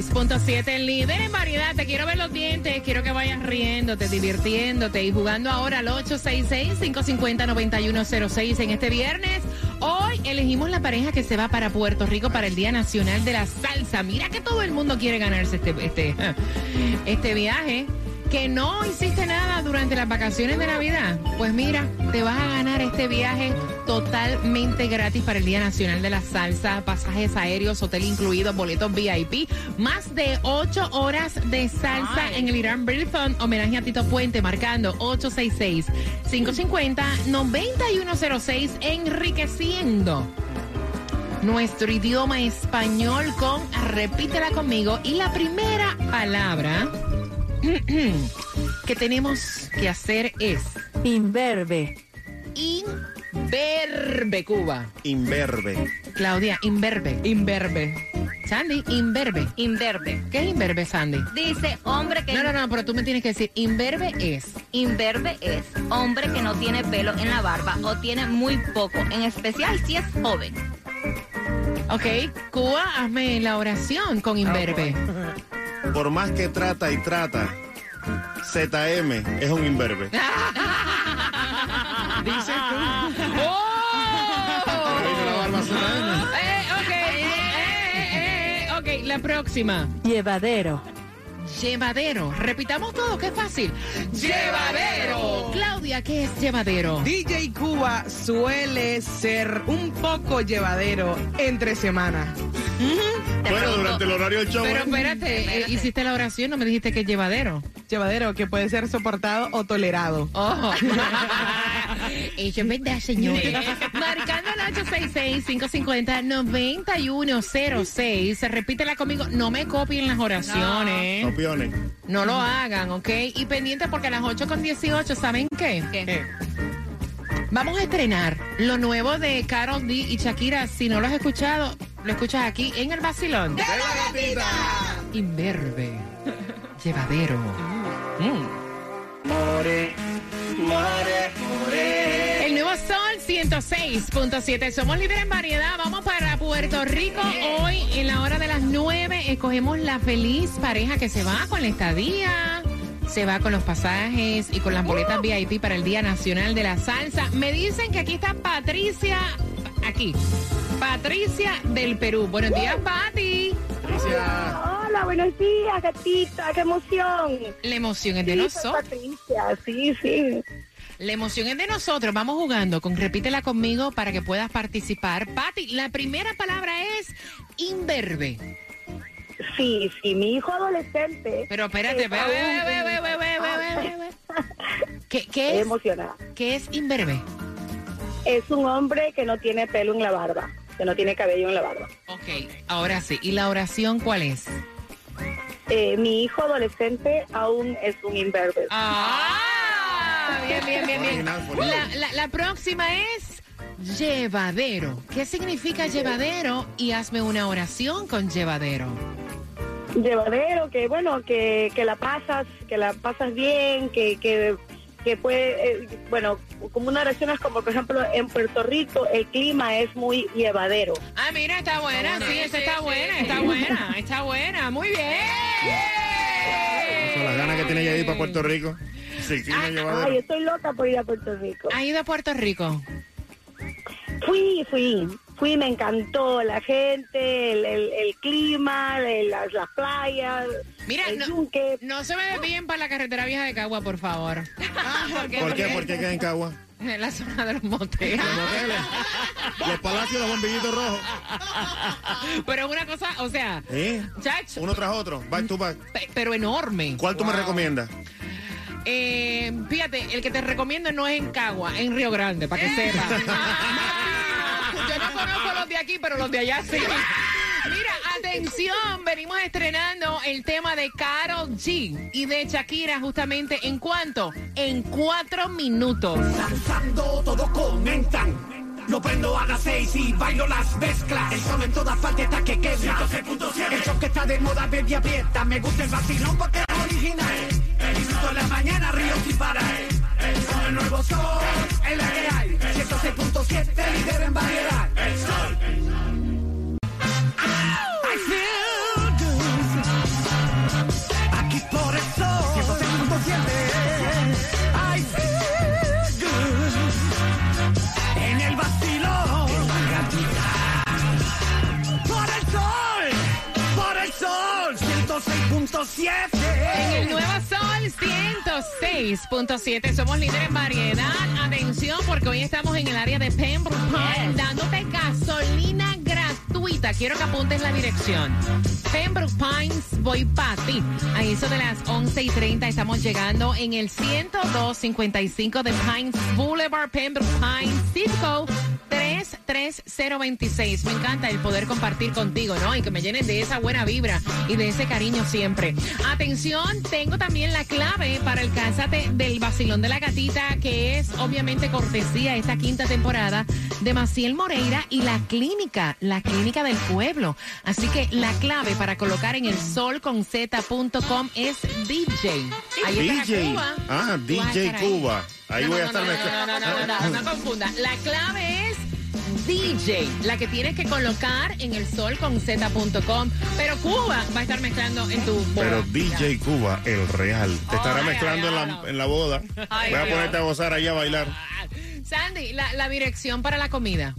106.7, el líder en variedad. Te quiero ver los dientes, quiero que vayas riéndote, divirtiéndote y jugando ahora al 866-550-9106 en este viernes. Hoy elegimos la pareja que se va para Puerto Rico para el Día Nacional de la Salsa. Mira que todo el mundo quiere ganarse este, este, este viaje. Que no hiciste nada durante las vacaciones de Navidad. Pues mira, te vas a ganar este viaje totalmente gratis para el Día Nacional de la Salsa, pasajes aéreos, hotel incluido, boletos VIP, más de 8 horas de salsa en el Irán Bilton, homenaje a Tito Puente, marcando 866-550-9106, enriqueciendo nuestro idioma español con repítela conmigo y la primera palabra que tenemos que hacer es Inverbe. inverbe Cuba. Imberbe. Claudia, inverbe. Inverbe. Sandy, inverbe. Inverbe. ¿Qué es inverbe, Sandy? Dice hombre que No, no, no, pero tú me tienes que decir, inverbe es. Inverbe es hombre que no tiene pelo en la barba o tiene muy poco, en especial si es joven. Ok, Cuba, hazme la oración con inverbe. Por más que trata y trata, ZM es un imberbe. Dice ¡Oh! Eh, ok, eh, eh, eh, ok, la próxima. Llevadero. Llevadero. Repitamos todo, que es fácil. Llevadero. Claudia, ¿qué es llevadero? DJ Cuba suele ser un poco llevadero entre semanas. Bueno, durante el horario del show. Pero ¿eh? espérate, eh, hiciste la oración, no me dijiste que es llevadero. Llevadero que puede ser soportado o tolerado. Oh. Eso es verdad, señores. Marcando el 866-550-9106. Repítela conmigo. No me copien las oraciones. Copiones. No lo hagan, ¿ok? Y pendiente porque a las 8 con 18, ¿saben qué? Eh, Vamos a estrenar lo nuevo de Carol D y Shakira. Si no lo has escuchado, lo escuchas aquí en el vacilón. Inverbe. Llevadero. Mm. El nuevo Sol 106.7. Somos líderes en variedad. Vamos para Puerto Rico. Hoy, en la hora de las 9, escogemos la feliz pareja que se va con la estadía. Se va con los pasajes y con las boletas VIP para el Día Nacional de la Salsa. Me dicen que aquí está Patricia. Aquí. Patricia del Perú. Buenos días, Pati. Patricia. Hola, buenos días, gatita, qué emoción. La emoción es de Sí, nosotros. Patricia, sí, sí. La emoción es de nosotros. Vamos jugando con Repítela conmigo para que puedas participar. Pati, la primera palabra es inverbe. Sí, sí, mi hijo adolescente. Pero espérate, ve, ve, ve, ve, ve, ve, ve, ve. ¿Qué, qué es, emocionada. ¿Qué es inverbe? Es un hombre que no tiene pelo en la barba, que no tiene cabello en la barba. Ok, ahora sí. ¿Y la oración cuál es? Eh, mi hijo adolescente aún es un imberbe. Ah, bien, bien, bien, bien. La, la- la próxima es llevadero. ¿Qué significa llevadero? Y hazme una oración con llevadero. Llevadero, que bueno, que, que la pasas, que la pasas bien, que, que, que puede, eh, bueno, como una oración es como, por ejemplo, en Puerto Rico el clima es muy llevadero. Ah, mira, está buena, sí, esa está buena, está buena, está buena, muy bien. Con las ganas que tiene ya de ir para Puerto Rico. Sí, clima Ay, llevadero. estoy loca por ir a Puerto Rico. ¿Ha ido a Puerto Rico? Fui, fui, fui, me encantó la gente, el, el- el clima, el- las, las playas, Mira, el no, yunque. no se me desvíen para la carretera vieja de Cagua, por favor. ¿Por qué? ¿Por qué queda en Cagua? En la zona de los moteles. Los moteles. Los palacios, los bombillitos rojos. Pero es una cosa, o sea, ¿Eh? chacho, Uno tras otro, back to back. pe- pero enorme. ¿Cuál tú me recomiendas? Eh, fíjate, el que te recomiendo no es en Cagua, en Río Grande, para que sepas. Conozco los de aquí, pero los de allá sí. Mira, atención, venimos estrenando el tema de Carol G y de Shakira justamente en cuánto? En cuatro minutos. Lanzando todo con enta. Lo prendo a las seis y bailo las mezclas. El sol en todas partes está que quema. 106.7. El show que está de moda, baby aprieta. Me gusta el vacilón porque es original. El en la mañana, río sin parar. El sol, el nuevo sol, es la que hay. 106.7, líder en variedad. El sol. I feel good. Aquí por el sol. 106.7. I 106.7 somos líderes en variedad. Atención porque hoy estamos en el área de Pembroke Pines dándote gasolina gratuita. Quiero que apuntes la dirección. Pembroke Pines, voy para ti. A eso de las 11 y 30 estamos llegando en el 10255 de Pines Boulevard, Pembroke Pines, Cisco 33026. Me encanta el poder compartir contigo, ¿no? Y que me llenen de esa buena vibra y de ese cariño siempre. Atención, tengo también la clave para el Cásate del Vacilón de la Gatita, que es obviamente cortesía esta quinta temporada de Maciel Moreira y la clínica, la clínica del pueblo. Así que la clave para colocar en el solconz.com es DJ. Ahí está DJ. Cuba. Ah, a DJ ahí. Cuba. Ahí No, voy a no, estar no, no, mezclando. no, no, no, no, no confunda. La clave es DJ, la que tienes que colocar en el solconz.com. Pero Cuba va a estar mezclando en tu boda. Pero DJ Cuba, el real. Te estará Ay, mezclando ay, en la, en la boda. Ay, Voy a ponerte a gozar ahí a bailar. Sandy, la, la dirección para la comida.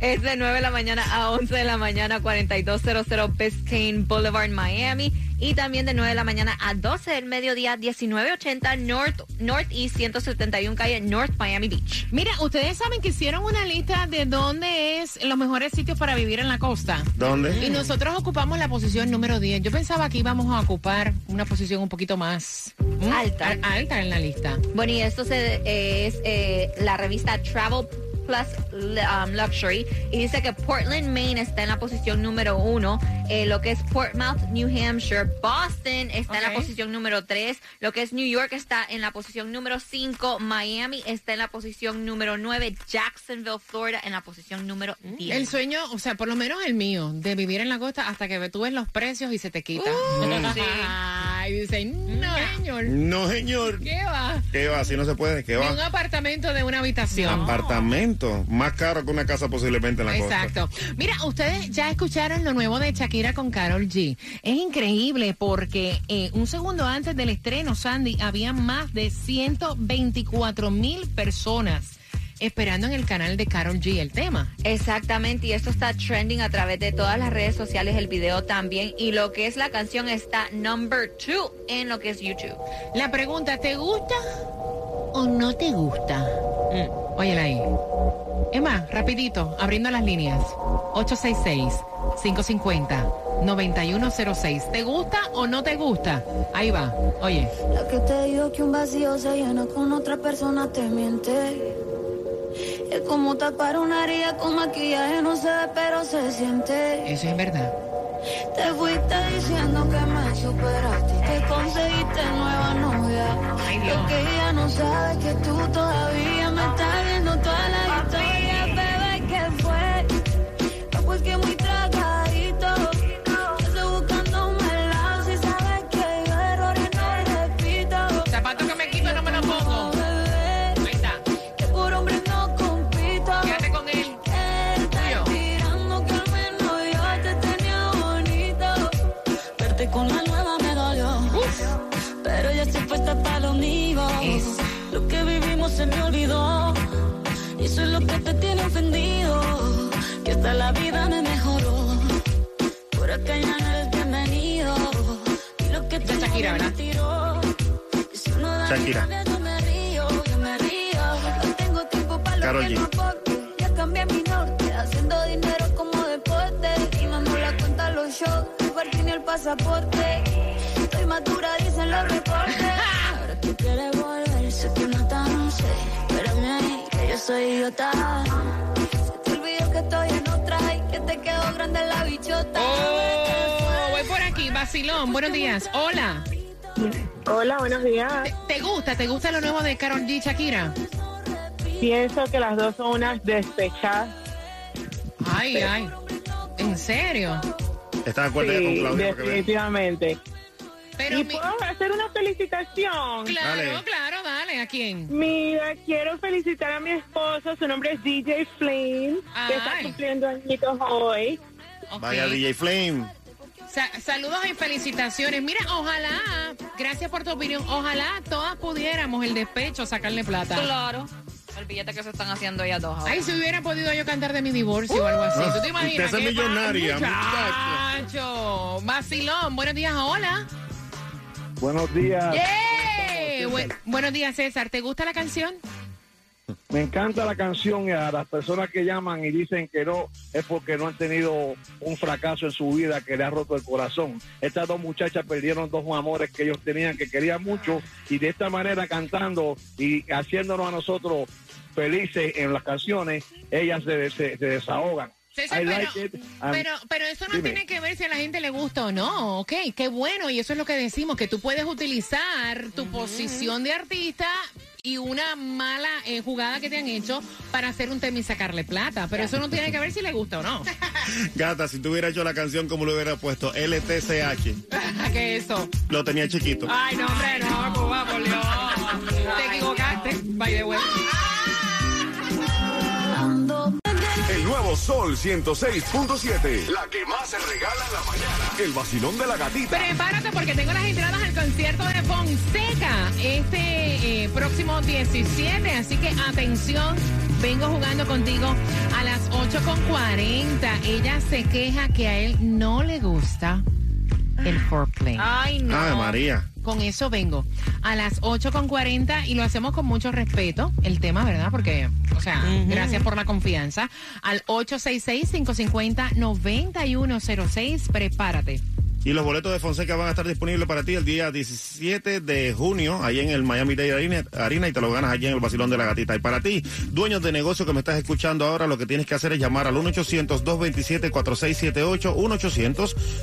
Es de 9 de la mañana a 11 de la mañana, 4200 Biscayne Boulevard, Miami. Y también de 9 de la mañana a 12 del mediodía, 1980 North, Northeast 171 calle North Miami Beach. Mira, ustedes saben que hicieron una lista de dónde es los mejores sitios para vivir en la costa. ¿Dónde? Y nosotros ocupamos la posición número 10. Yo pensaba que íbamos a ocupar una posición un poquito más. Alta. alta en la lista. Bueno, y esto se, es eh, la revista Travel Plus um, Luxury y dice que Portland, Maine está en la posición número uno, eh, lo que es Portsmouth, New Hampshire, Boston está en la posición número tres, lo que es New York está en la posición número cinco, Miami está en la posición número nueve, Jacksonville, Florida en la posición número diez. El sueño, o sea, por lo menos el mío, de vivir en la costa hasta que tú ves los precios y se te quita. sí. Dice, no, señor. No, señor. ¿Qué va? ¿Qué va? Así no se puede. ¿Qué De un va? apartamento de una habitación. Apartamento. Más caro que una casa posiblemente en la costa. Exacto. Mira, ustedes ya escucharon lo nuevo de Shakira con Carol G. Es increíble porque eh, un segundo antes del estreno, Sandy, había más de 124 mil personas esperando en el canal de Carol G el tema. Exactamente, y esto está trending a través de todas las redes sociales, el video también, y lo que es la canción está number two en lo que es YouTube. La pregunta, ¿te gusta o no te gusta? Mm, óyela ahí. Emma, rapidito, abriendo las líneas. 866-550-9106. ¿Te gusta o no te gusta? Ahí va. Oye. La que te digo que un vacío se llena con otra persona te miente. Es como tapar una herida con maquillaje, no se ve, pero se siente. Eso es verdad. Te fuiste diciendo que me superaste y te conseguiste nueva novia. Ay, Dios. Lo que ella no sabe es que tú todavía me estás viendo toda la historia, bebé, que fue. No porque muy Pero ya estoy puesta para lo mío. Eso. Lo que vivimos se me olvidó. Y eso es lo que te tiene ofendido. Que hasta la vida me mejoró. Por acá ya no eres bienvenido. Y lo que te es Shakira, ¿verdad? me tiró. Y si uno da Shakira. rabia, yo me río, yo me río. No tengo tiempo para lo Karol que G. no aporte. Ya cambié mi norte, haciendo dinero como deporte. Y no me la cuenta los shows, parking ni el pasaporte. Estoy madura, dicen los reportes. Ahora tú quieres volver, sé que no tan sé. Espérame ahí, que yo soy idiota. Se te olvidó que estoy en otra y que te quedó grande la bichota. Oh, voy por aquí. Vacilón, buenos días. Hola. Hola, buenos días. ¿Te, te gusta? ¿Te gusta lo nuevo de Carol G, Shakira? Pienso que las dos son unas despechadas. Ay, ay. ¿En serio? ¿Estás de acuerdo ya con Sí, Claudia? definitivamente. Pero ¿Y mi- puedo hacer una felicitación? Claro, Dale. claro, dale. ¿A quién? Mira, quiero felicitar a mi esposo, su nombre es DJ Flynn, que está Ay. cumpliendo añitos hoy. Vaya DJ Flame. Sa- saludos y felicitaciones. Mira, ojalá, gracias por tu opinión, ojalá todas pudiéramos el despecho sacarle plata. Claro. El billete que se están haciendo ellas dos ahora. Ay, si hubiera podido yo cantar de mi divorcio o algo así. ¿Tú te imaginas? Usted es millonaria, pa- Muchacho. Vacilón. Buenos días, hola. Buenos días. ¡Yeah! Bu- buenos días, César. ¿Te gusta la canción? Me encanta la canción y a las personas que llaman y dicen que no es porque no han tenido un fracaso en su vida que le ha roto el corazón. Estas dos muchachas perdieron dos amores que ellos tenían, que querían mucho y de esta manera cantando y haciéndonos a nosotros felices en las canciones, ellas se, se- se desahogan. César, I pero, like it. and- pero, pero eso no Dime. tiene que ver si a la gente le gusta o no, ¿ok? Qué bueno, y eso es lo que decimos, que tú puedes utilizar tu posición de artista y una mala eh, jugada que te han hecho para hacer un tema y sacarle plata, pero eso no tiene que ver si le gusta o no. Gata, si tú hubieras hecho la canción como lo hubiera puesto, LTCH, ¿Qué es eso? lo tenía chiquito. Ay, no, hombre, no, Cuba, por Dios. Te equivocaste, by the way. Sol 106.7. La que más se regala en la mañana. El vacilón de la gatita. Prepárate porque tengo las entradas al concierto de Fonseca este eh, próximo 17. Así que atención, vengo jugando contigo a las 8.40. Ella se queja que a él no le gusta el foreplay. Ay, no. Ave María. Con eso vengo a las 8.40 y lo hacemos con mucho respeto, el tema, ¿verdad? Porque, o sea, gracias por la confianza. Al 866-550-9106, prepárate. Y los boletos de Fonseca van a estar disponibles para ti el día 17 de junio, ahí en el Miami Day Arena, Arena, y te lo ganas allí en el Basilón de la Gatita. Y para ti, dueños de negocio que me estás escuchando ahora, lo que tienes que hacer es llamar al 1-800-227-4678,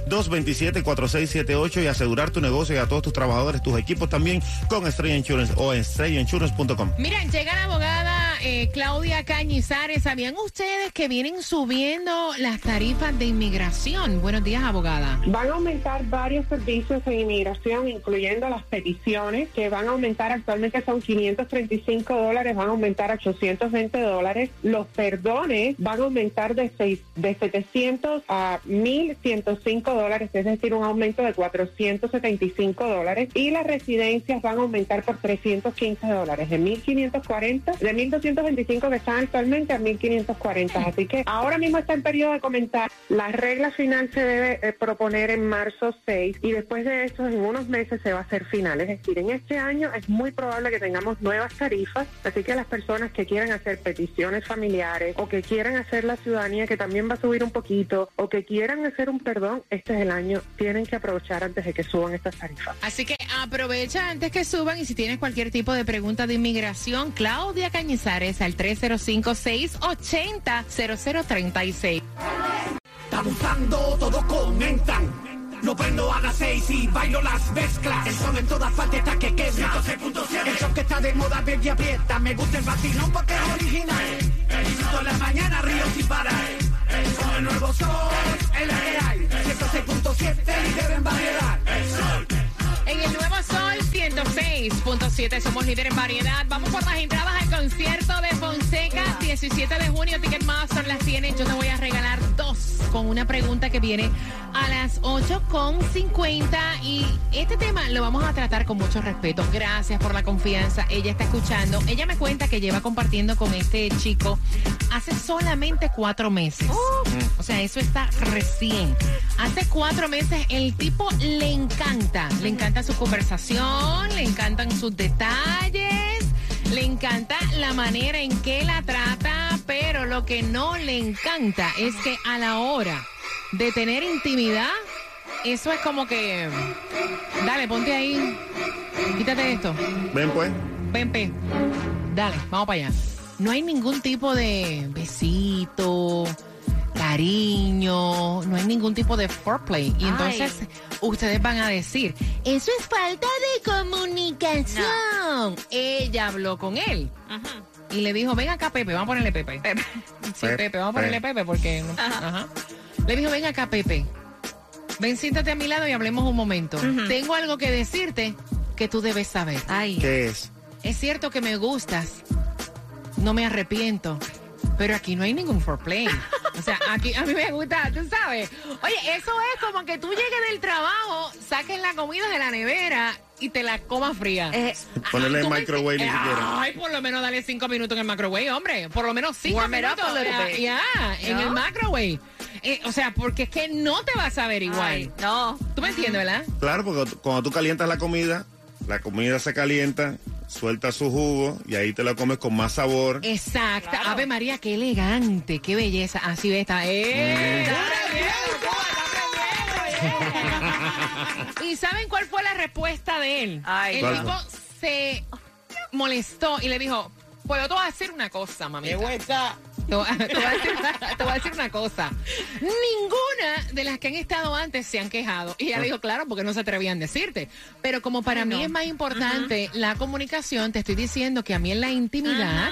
1-800-227-4678 y asegurar tu negocio y a todos tus trabajadores, tus equipos también con Estrella Insurance o en estrellainsurance.com. Miren, llega la abogada eh, Claudia Cañizares. ¿Sabían ustedes que vienen subiendo las tarifas de inmigración? Buenos días, abogada. Van a aumentar varios servicios en inmigración, incluyendo las peticiones, que van a aumentar actualmente son 535 dólares, van a aumentar a 820 dólares. Los perdones van a aumentar de, seis, de 700 a 1.105 dólares, es decir, un aumento de 475 dólares. Y las residencias van a aumentar por 315 dólares, de 1.540, de 1.225 que están actualmente a 1.540. Así que ahora mismo está en periodo de comentar. La regla final se debe eh, proponer en marzo 6 y después de eso en unos meses se va a hacer final. Es decir, en este año es muy probable que tengamos nuevas tarifas, así que las personas que quieran hacer peticiones familiares o que quieran hacer la ciudadanía que también va a subir un poquito o que quieran hacer un perdón, este es el año, tienen que aprovechar antes de que suban estas tarifas. Así que aprovecha antes que suban y si tienes cualquier tipo de pregunta de inmigración, Claudia Cañizares al 305-680-0036. Está abusando, todos comentan. Lo prendo a las seis y bailo las mezclas. El sol en todas partes está que quema. 106.7. El show que está de moda, baby, aprieta. Me gusta el vacilón porque es original. El disfruto en la mañana, río sin parar. Con el nuevo sol, que hay. 106.7, líder en variedad. El sol. En el Nuevo Sol 106.7 somos líder en variedad. Vamos por las entradas al concierto de Fonseca 17 de junio. Ticketmaster las tiene. Yo te voy a regalar dos con una pregunta que viene a las 8.50 y este tema lo vamos a tratar con mucho respeto. Gracias por la confianza. Ella está escuchando. Ella me cuenta que lleva compartiendo con este chico hace solamente cuatro meses. O sea, eso está recién. Hace cuatro meses el tipo le encanta, le encanta su conversación, le encantan sus detalles, le encanta la manera en que la trata, pero lo que no le encanta es que a la hora de tener intimidad, eso es como que, dale, ponte ahí, quítate esto. Ven pues. Ven, pe. Dale, vamos para allá. No hay ningún tipo de besito, cariño, no hay ningún tipo de foreplay. Y Ay. Ustedes van a decir, eso es falta de comunicación. Ella habló con él. y le dijo, ven acá, Pepe, vamos a ponerle Pepe. Sí, Pepe. Pepe, vamos a ponerle Pepe porque... no- ajá. Le dijo, ven acá, Pepe. Ven, siéntate a mi lado y hablemos un momento. Tengo algo que decirte que tú debes saber. Ay. ¿Qué es? Es cierto que me gustas. No me arrepiento. Pero aquí no hay ningún foreplay. O sea, aquí a mí me gusta, tú sabes. Oye, eso es como que tú llegues del trabajo, saques la comida de la nevera y te la comas fría. Eh, Ponerle en microwave ni siquiera. Ay, por lo menos dale cinco minutos en el microwave, hombre. Por lo menos cinco Warm minutos. ya, en el microwave. Eh, o sea, porque es que no te vas a ver igual. ay, no. ¿Tú me entiendes, verdad? Claro, porque cuando tú calientas la comida, la comida se calienta, suelta su jugo y ahí te la comes con más sabor. Exacto. Claro. Ave María, qué elegante, qué belleza. Así ve esta. ¡Eh! Está aprendiendo, ¿Y saben cuál fue la respuesta de él? Ay, el ¿Cuál tipo se molestó y le dijo, pues yo te voy a decir una cosa, mami. Te voy, a, te voy a decir una, te voy a decir una cosa. Ninguna de las que han estado antes se han quejado. Y ella le dijo, claro, porque no se atrevían a decirte. Pero como para Ay, mí no. es más importante la comunicación, te estoy diciendo que a mí en la intimidad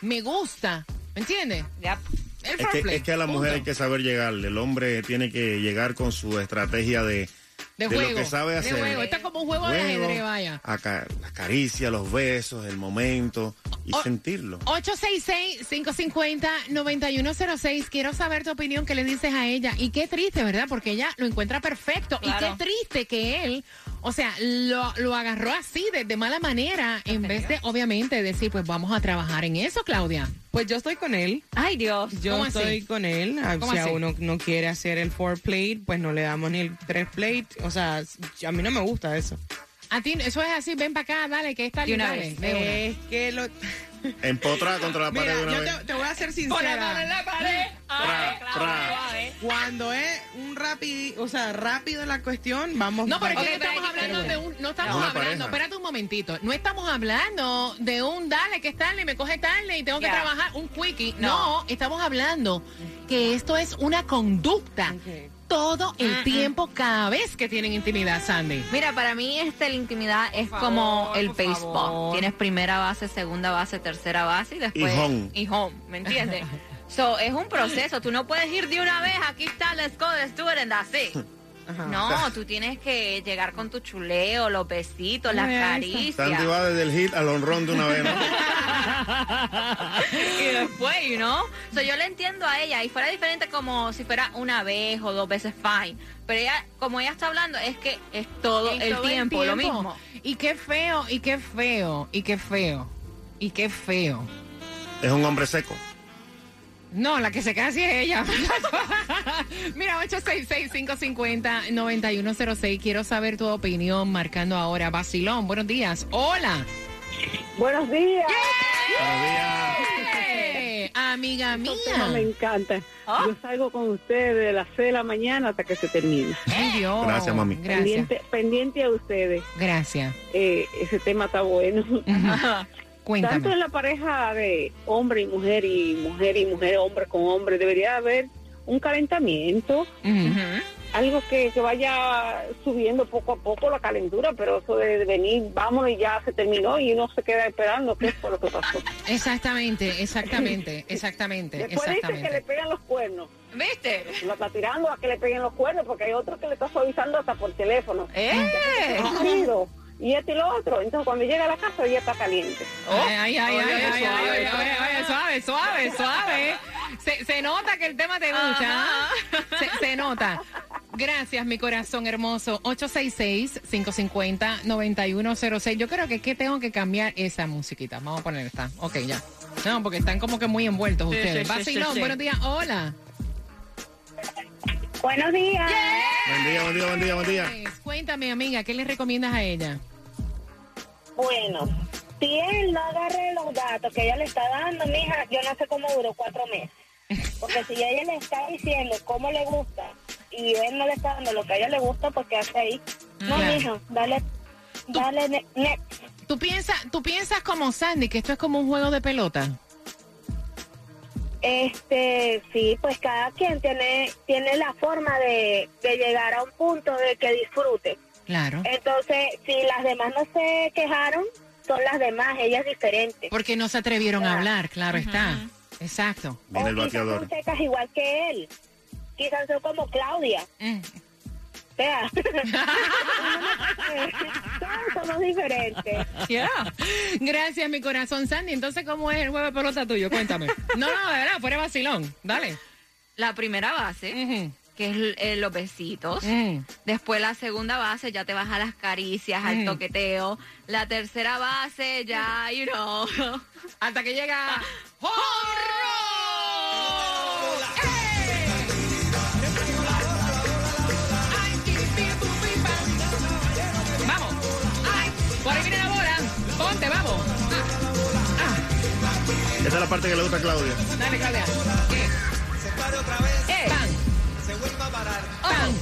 me gusta. ¿Me entiendes? Yep. El Es que, foreplay, es que a la mujer hay que saber llegarle. El hombre tiene que llegar con su estrategia de, de, de juego, lo que sabe hacer. De juego. Esto es como un juego, de Juego, ajedrez, vaya. aca- la caricia, los besos, el momento y sentirlo. 866-550-9106. Quiero saber tu opinión, qué le dices a ella. Y qué triste, ¿verdad? Porque ella lo encuentra perfecto. Claro. Y qué triste que él, o sea, lo, lo agarró así, de, de mala manera, en vez de, obviamente, decir, pues vamos a trabajar en eso, Claudia. Pues yo estoy con él. Ay, Dios. Yo ¿Cómo así? estoy con él. Ah, ¿Cómo Si así? a uno no quiere hacer el four plate, pues no le damos ni el tres plate. O sea, a mí no me gusta eso. A ti, eso es así, ven para acá, dale, que está una vez. de una. Es que lo... Empotrada contra la pared Mira, de una yo vez. te, te voy a ser Pon la mano en sincera. la pared. Tra, tra. Cuando es un rápido, o sea, rápido la cuestión, vamos. No, pero es que no estamos hablando de un, no estamos una hablando, pareja. espérate un momentito, no estamos hablando de un dale que es tarde, me coge tarde y tengo que Ya. trabajar, un quickie. No. No. estamos hablando que esto es una conducta Ok. Todo el tiempo, cada vez que tienen intimidad, Sandy. Mira, para mí este, la intimidad es como el baseball. favor. Tienes primera base, segunda base, tercera base y después... Y home. Y home, ¿me entiendes? so, es un proceso. Tú no puedes ir de una vez, aquí está, let's go, let's do it, and that's it. Ajá. No, tú tienes que llegar con tu chuleo, los besitos, las caricias. Sandy va desde el hit al honrón de una vez, ¿no? y después, you know? So, yo le entiendo a ella y fuera diferente como si fuera una vez o dos veces, fine. Pero ella, como ella está hablando, es que es todo, el, todo tiempo, lo mismo. Y qué feo, y qué feo, y qué feo, y qué feo. Es un hombre seco. No, la que se queda así es ella. Mira, 866-550-9106. Quiero saber tu opinión marcando ahora. Basilón, buenos días. Hola. Buenos días. Buenos días. Amiga temas me mía. encantan. Ah. Yo salgo con ustedes de las 6 de la mañana hasta que se termina. Ay, Dios. Gracias, mami. Gracias. Pendiente, pendiente a ustedes. Gracias. Eh, ese tema está bueno. Tanto Cuéntame. en la pareja de hombre y mujer y mujer y mujer, hombre con hombre, debería haber un calentamiento, Ujú. algo que, que vaya subiendo poco a poco la calentura, pero eso de venir, vámonos y ya se terminó y uno se queda esperando qué fue lo que pasó. Exactamente, exactamente, exactamente, Después dice que le pegan los cuernos. ¿Viste? Lo está tirando a que le peguen los cuernos porque hay otro que le está suavizando hasta por teléfono. ¡Eh! Y esto y lo otro. Entonces cuando llega a la casa ya está caliente. Ay, ay, ay, ay, ay, suave, ay, ay, suave. ay, ay, suave, suave, suave. Se, se nota que el tema te gusta. ¿ah? Se, se nota. Gracias, mi corazón hermoso. 866-550-9106. Yo creo que es que tengo que cambiar esa musiquita. Vamos a poner esta. Ok, ya. No, porque están como que muy envueltos Sí, ustedes. sí, Vacilón, sí, sí. buenos días. Hola. Buenos días. Buen día, buen día, buen día, buen día. Cuéntame, amiga, ¿qué le recomiendas a ella? Bueno, si él no agarra los datos que ella le está dando, mija, yo no sé cómo duró cuatro meses. Porque si ella le está diciendo cómo le gusta y él no le está dando lo que a ella le gusta, pues qué hace ahí. No, Claro. mija, dale, dale, ne-. ¿Tú piensas, ¿Tú piensas como Sandy que esto es como un juego de pelota? Este, sí, pues cada quien tiene, tiene la forma de, de llegar a un punto de que disfrute. Claro. Entonces, si las demás no se quejaron, son las demás, ella es diferente. Porque no se atrevieron a hablar, claro está. Exacto. Viene el o quizás bateador. son secas igual que él. Quizás son como Claudia. O sea, todos somos diferentes. Gracias, mi corazón, Sandy. Entonces, ¿cómo es el juego de pelota tuyo? Cuéntame. No, no, de verdad, fuera vacilón. Dale. La primera base. Que es eh, los besitos. Mm. Después la segunda base ya te vas a las caricias, al Mm. toqueteo. La tercera base ya, you know. Hasta que llega. Vamos. Ay, por ahí viene la bola. Ponte, vamos. Esa es la parte que le gusta a Claudia. Dale, Claudia. Se parar, pan.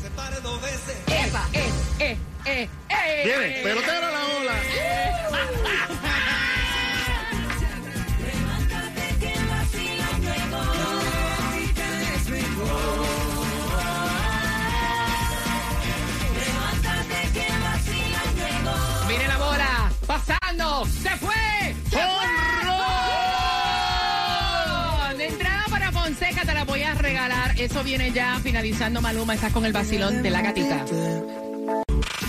se pare dos veces. Epa, eh, eh, eh, eh. Viene, pelotera la ola. Voy a regalar. Eso viene ya finalizando Maluma. Estás con el vacilón de la gatita.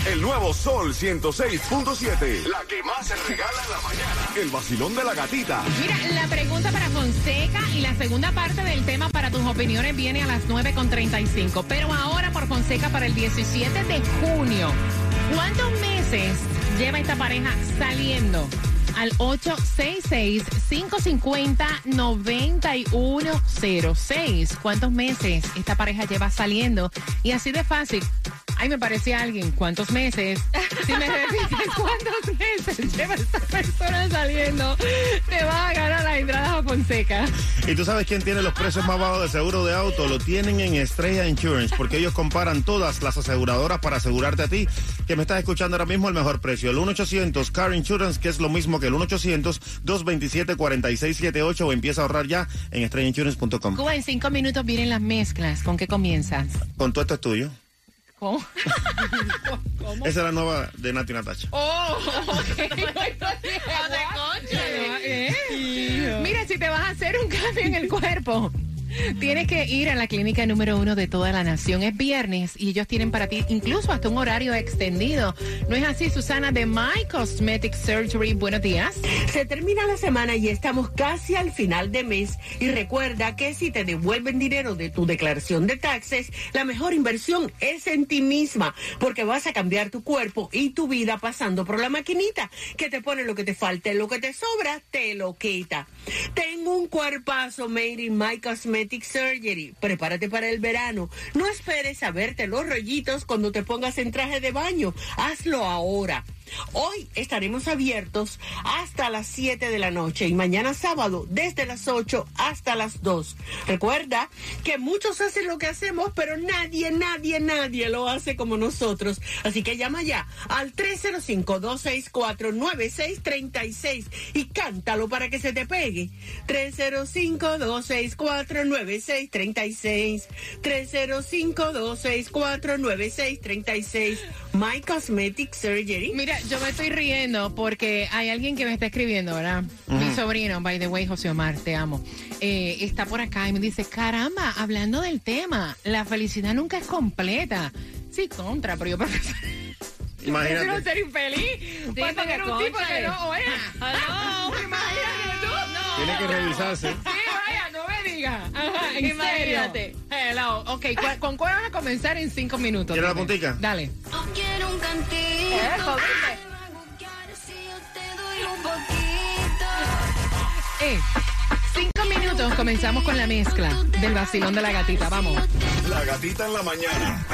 El nuevo Sol 106.7. La que más se regala en la mañana. El vacilón de la gatita. Mira, la pregunta para Fonseca y la segunda parte del tema para tus opiniones viene a las 9.35. Pero ahora por Fonseca para el 17 de junio. ¿Cuántos meses lleva esta pareja saliendo? Al 866-550-9106. ¿Cuántos meses esta pareja lleva saliendo? Y así de fácil. Ay, me parecía alguien. ¿Cuántos meses? Si me repites cuántos meses lleva esta persona saliendo, te va a ganar la entrada a Fonseca. Y tú sabes quién tiene los precios más bajos de seguro de auto. Lo tienen en Estrella Insurance, porque ellos comparan todas las aseguradoras para asegurarte a ti que me estás escuchando ahora mismo el mejor precio. El 1-800 Car Insurance, que es lo mismo que el 1-800-227-4678 o empieza a ahorrar ya en estrellainsurance.com. Cuba, en cinco minutos vienen las mezclas. ¿Con qué comienzas? Con todo esto es tuyo. ¿Cómo? Esa es la nueva de Nati Natacha. Oh, Mira, si te vas a hacer un cambio en el cuerpo. Tienes que ir a la clínica número uno de toda la nación. Es viernes y ellos tienen para ti incluso hasta un horario extendido. ¿No es así, Susana, de My Cosmetic Surgery? Buenos días. Se termina la semana y estamos casi al final de mes. Y recuerda que si te devuelven dinero de tu declaración de taxes, la mejor inversión es en ti misma, porque vas a cambiar tu cuerpo y tu vida pasando por la maquinita, que te pone lo que te falta, lo que te sobra, te lo quita. Tengo un cuerpazo made in My Cosmetic Surgery. Prepárate para el verano. No esperes a verte los rollitos cuando te pongas en traje de baño. Hazlo ahora. Hoy estaremos abiertos hasta las 7 de la noche y mañana sábado desde las 8 hasta las 2. Recuerda que muchos hacen lo que hacemos, pero nadie, nadie, nadie lo hace como nosotros. Así que llama ya al 305-264-9636 y cántalo para que se te pegue. 305-264-9636. 305-264-9636. My Cosmetic Surgery. Mira, yo me estoy riendo porque hay alguien que me está escribiendo, ¿verdad? Mi sobrino, by the way, José Omar, te amo. Eh, está por acá y me dice, caramba, hablando del tema, la felicidad nunca es completa. Sí, contra, pero yo prefiero, yo Imagínate. prefiero ser infeliz. para porque tener un tipo que no, oye, no, imagínate tú. No. Tiene que revisarse. Sí, Ajá, en Imagínate. serio. Hello. Ok, ¿cu- ¿con cuál vas a comenzar en cinco minutos? ¿Quieres la puntica? Dale. Quiero un cantito. Eh, cinco minutos, comenzamos con la mezcla del vacilón de la gatita. Vamos. La gatita en la mañana.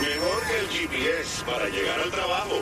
Mejor que el GPS para llegar al trabajo.